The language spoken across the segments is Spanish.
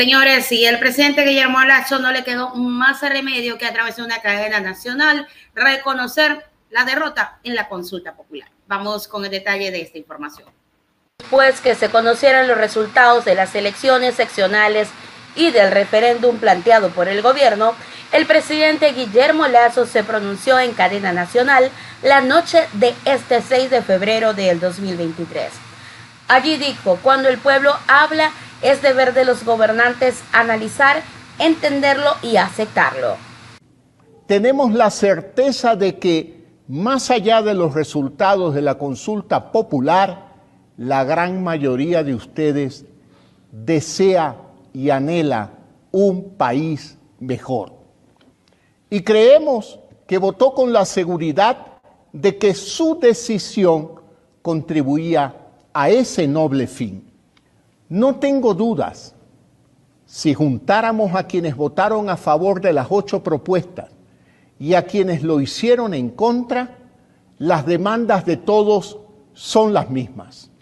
Señores, y el presidente Guillermo Lazo no le quedó más remedio que a través de una cadena nacional reconocer la derrota en la consulta popular. Vamos con el detalle de esta información. Después que se conocieran los resultados de las elecciones seccionales y del referéndum planteado por el gobierno, el presidente Guillermo Lazo se pronunció en cadena nacional la noche de este 6 de febrero del 2023. Allí dijo, cuando el pueblo habla, es deber de los gobernantes analizar, entenderlo y aceptarlo. Tenemos la certeza de que, más allá de los resultados de la consulta popular, la gran mayoría de ustedes desea y anhela un país mejor. Y creemos que votó con la seguridad de que su decisión contribuía a ese noble fin. No tengo dudas, si juntáramos a quienes votaron a favor de las ocho propuestas y a quienes lo hicieron en contra, las demandas de todos son las mismas.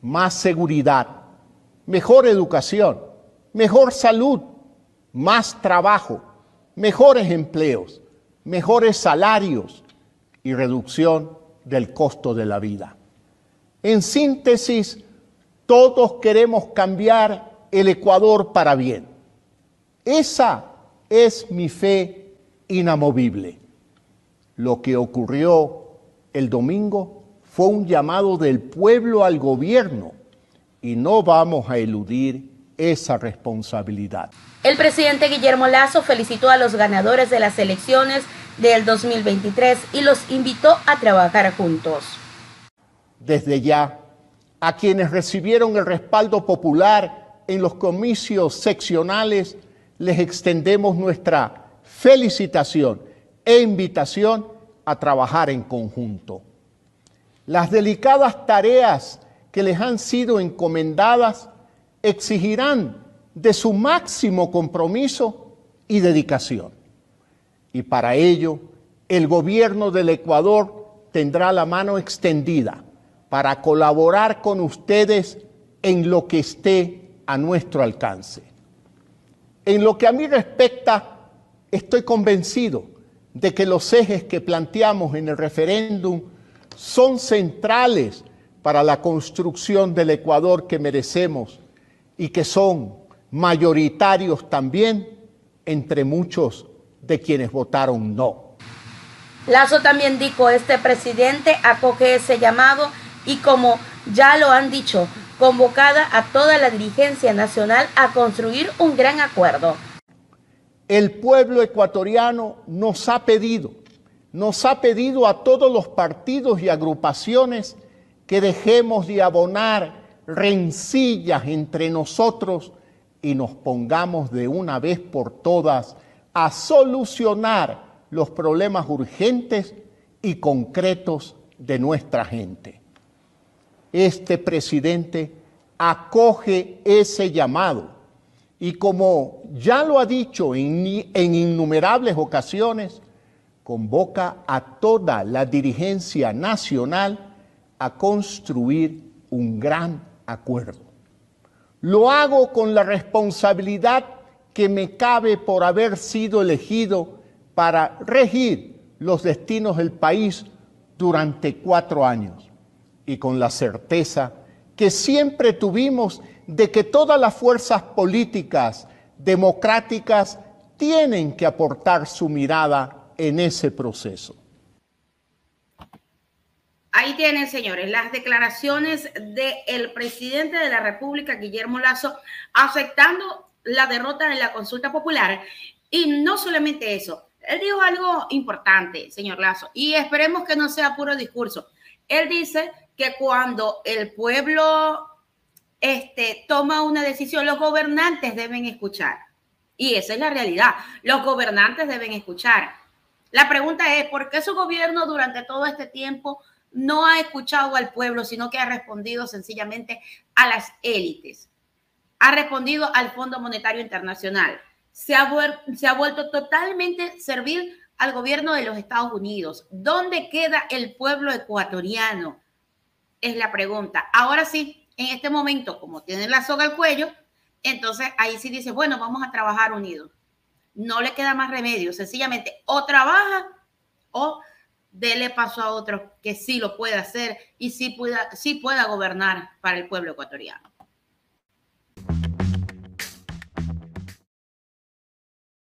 Más seguridad, mejor educación, mejor salud, más trabajo, mejores empleos, mejores salarios y reducción del costo de la vida. En síntesis, todos queremos cambiar el Ecuador para bien. Esa es mi fe inamovible. Lo que ocurrió el domingo fue un llamado del pueblo al gobierno y no vamos a eludir esa responsabilidad. El presidente Guillermo Lazo felicitó a los ganadores de las elecciones del 2023 y los invitó a trabajar juntos. Desde ya, a quienes recibieron el respaldo popular en los comicios seccionales, les extendemos nuestra felicitación e invitación a trabajar en conjunto. Las delicadas tareas que les han sido encomendadas exigirán de su máximo compromiso y dedicación. Y para ello, el gobierno del Ecuador tendrá la mano extendida para colaborar con ustedes en lo que esté a nuestro alcance. En lo que a mí respecta, estoy convencido de que los ejes que planteamos en el referéndum son centrales para la construcción del Ecuador que merecemos y que son mayoritarios también entre muchos de quienes votaron no. Lazo también dijo, este presidente acoge ese llamado y como ya lo han dicho, convocada a toda la dirigencia nacional a construir un gran acuerdo. El pueblo ecuatoriano nos ha pedido, nos ha pedido a todos los partidos y agrupaciones que dejemos de abonar rencillas entre nosotros y nos pongamos de una vez por todas a solucionar los problemas urgentes y concretos de nuestra gente. Este presidente acoge ese llamado y como ya lo ha dicho en, innumerables ocasiones, convoca a toda la dirigencia nacional a construir un gran acuerdo. Lo hago con la responsabilidad que me cabe por haber sido elegido para regir los destinos del país durante cuatro años y con la certeza que siempre tuvimos de que todas las fuerzas políticas democráticas tienen que aportar su mirada en ese proceso. Ahí tienen, señores, las declaraciones del presidente de la República, Guillermo Lazo, aceptando la derrota en la consulta popular. Y no solamente eso, él dijo algo importante, señor Lazo, y esperemos que no sea puro discurso. Él dice que cuando el pueblo este, toma una decisión, los gobernantes deben escuchar. Y esa es la realidad. Los gobernantes deben escuchar. La pregunta es, ¿por qué su gobierno durante todo este tiempo no ha escuchado al pueblo, sino que ha respondido sencillamente a las élites. Ha respondido al Fondo Monetario Internacional. Se ha, se ha vuelto totalmente servir al gobierno de los Estados Unidos. ¿Dónde queda el pueblo ecuatoriano? Es la pregunta. Ahora sí, en este momento, como tienen la soga al cuello, entonces ahí sí dice, bueno, vamos a trabajar unidos. No le queda más remedio, sencillamente o trabaja o dele paso a otro que sí lo pueda hacer y pueda, sí pueda gobernar para el pueblo ecuatoriano.